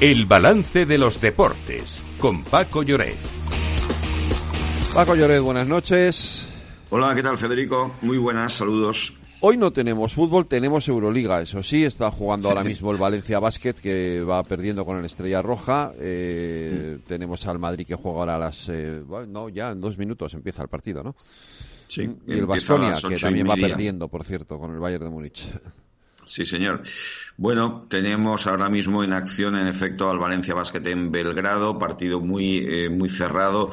El balance de los deportes con Paco Lloret. Paco Lloret, buenas noches. Hola, ¿qué tal Federico? Muy buenas, saludos. Hoy no tenemos fútbol, tenemos Euroliga, eso sí, está jugando ahora mismo el Valencia Basket que va perdiendo con el Estrella Roja. Eh, tenemos al Madrid que juega ahora a las... Eh, no, ya en dos minutos empieza el partido, ¿no? Sí. Y el Baskonia, que también va perdiendo, por cierto, con el Bayern de Múnich. Sí, señor. Bueno, tenemos ahora mismo en acción, en efecto, al Valencia Basket en Belgrado, partido muy, eh, muy cerrado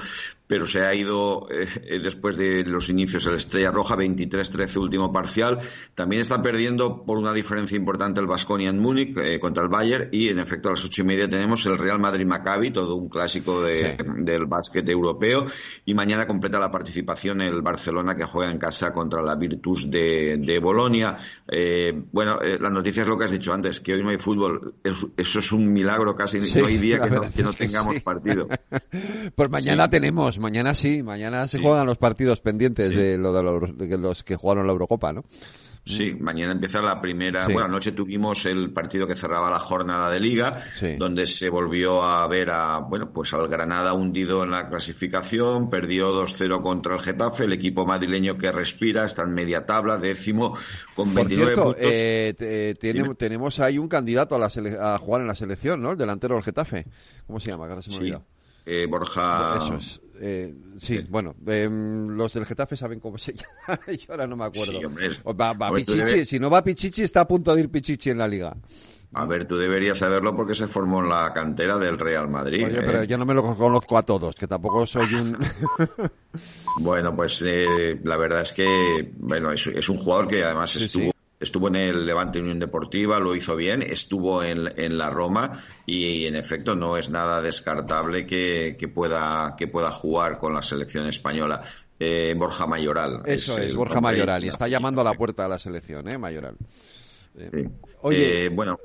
pero se ha ido eh, eh, después de los inicios el Estrella Roja, 23-13 último parcial. También está perdiendo por una diferencia importante el Basconia en Múnich eh, contra el Bayern y en efecto a las ocho y media tenemos el Real Madrid-Maccabi, todo un clásico del básquet europeo y mañana completa la participación el Barcelona que juega en casa contra la Virtus de, de Bolonia. bueno, la noticia es lo que has dicho antes, que hoy no hay fútbol. Eso, es un milagro casi, no hay día que no, tengamos partido. pues mañana tenemos mañana sí, mañana se juegan los partidos pendientes de, lo de, los, que jugaron la Eurocopa, ¿no? Sí, mañana empieza la primera. Bueno, anoche tuvimos el partido que cerraba la jornada de Liga, donde se volvió a ver a, bueno, pues al Granada hundido en la clasificación, perdió 2-0 contra el Getafe, el equipo madrileño que respira, está en media tabla, décimo, con 29 puntos. Eh, tenemos, ahí un candidato a, la a jugar en la selección, ¿no? El delantero del Getafe. ¿Cómo se llama? Ahora se me eh, Borja. Eso es. Eh, sí, bueno, em, los del Getafe saben cómo se llama. Yo ahora no me acuerdo. Si no va Pichichi, está a punto de ir Pichichi en la liga. A ver, tú deberías saberlo porque se formó en la cantera del Real Madrid. Oye, pero ¿eh? yo no me lo conozco a todos, que tampoco soy un. bueno, pues la verdad es que, bueno, es, un jugador que además estuvo estuvo en el Levante Unión Deportiva, lo hizo bien, estuvo en, en la Roma y, en efecto no es nada descartable que, pueda, que pueda jugar con la selección española. Eh, Borja Mayoral. Eso es, Borja Mayoral, y está llamando a la puerta de la selección, ¿eh, Mayoral? Oye. Eh, bueno,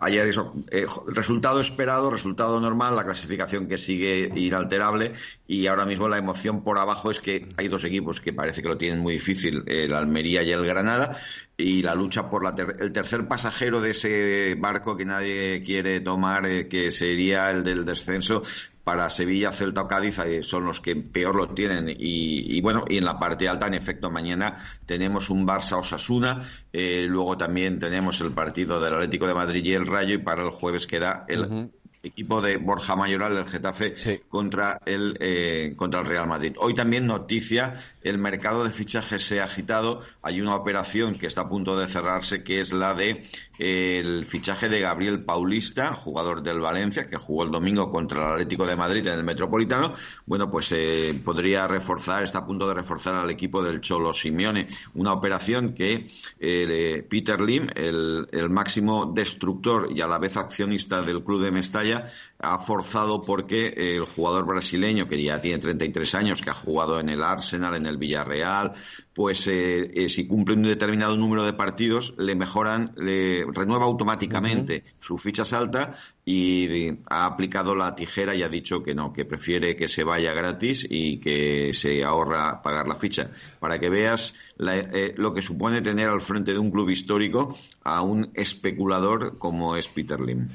ayer eso, eh, resultado esperado, resultado normal, la clasificación que sigue inalterable y ahora mismo la emoción por abajo es que hay dos equipos que parece que lo tienen muy difícil, el Almería y el Granada, y la lucha por la el tercer pasajero de ese barco que nadie quiere tomar, eh, que sería el del descenso, para Sevilla, Celta o Cádiz son los que peor lo tienen. Y, bueno, y en la parte alta, en efecto, mañana tenemos un Barça-Osasuna, eh, luego también tenemos el partido del Atlético de Madrid y el Rayo, y para el jueves queda el equipo de Borja Mayoral del Getafe contra el eh, contra el Real Madrid. Hoy también noticia, el mercado de fichajes se ha agitado, hay una operación que está a punto de cerrarse que es la de el fichaje de Gabriel Paulista, jugador del Valencia que jugó el domingo contra el Atlético de Madrid en el Metropolitano. Bueno, pues eh, podría reforzar, está a punto de reforzar al equipo del Cholo Simeone, una operación que eh, Peter Lim, el, el máximo destructor y a la vez accionista del club de Mestalla ha forzado porque el jugador brasileño, que ya tiene 33 años, que ha jugado en el Arsenal, en el Villarreal, pues eh, eh, si cumple un determinado número de partidos, le mejoran, le renueva automáticamente su ficha salta y ha aplicado la tijera y ha dicho que no, que prefiere que se vaya gratis y que se ahorra pagar la ficha. Para que veas eh, lo que supone tener al frente de un club histórico a un especulador como es Peter Lim.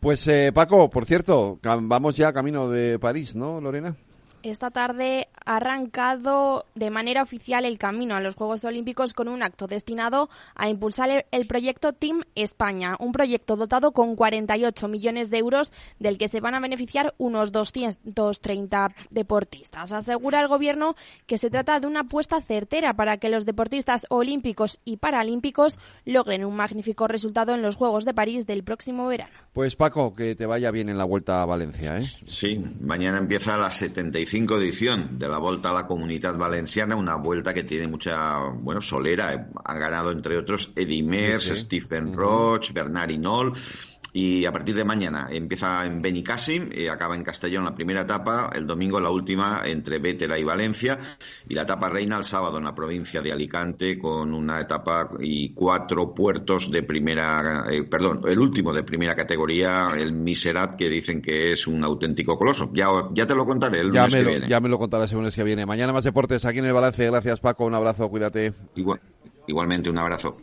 Pues eh, Paco, por cierto, vamos ya camino de París, ¿no, Lorena? esta tarde ha arrancado de manera oficial el camino a los Juegos Olímpicos con un acto destinado a impulsar el proyecto Team España, un proyecto dotado con 48 millones de euros del que se van a beneficiar unos 230 deportistas. Asegura el Gobierno que se trata de una apuesta certera para que los deportistas olímpicos y paralímpicos logren un magnífico resultado en los Juegos de París del próximo verano. Pues Paco, que te vaya bien en la vuelta a Valencia. ¿eh? Sí, mañana empieza la 75 edición de la Vuelta a la Comunidad Valenciana, una vuelta que tiene mucha, bueno, solera. Ha ganado, entre otros, Eddie Stephen Roche, Bernard Hinault y a partir de mañana empieza en Benicassim y acaba en Castellón la primera etapa, el domingo la última entre Bétera y Valencia y la etapa reina el sábado en la provincia de Alicante con una etapa y cuatro puertos de primera, eh, perdón, el último de primera categoría, el Miserat, que dicen que es un auténtico coloso. Ya, ya te lo contaré el lunes que viene. Ya me lo contarás el lunes que viene. Mañana más deportes aquí en el balance. Gracias Paco, un abrazo, cuídate. igualmente un abrazo.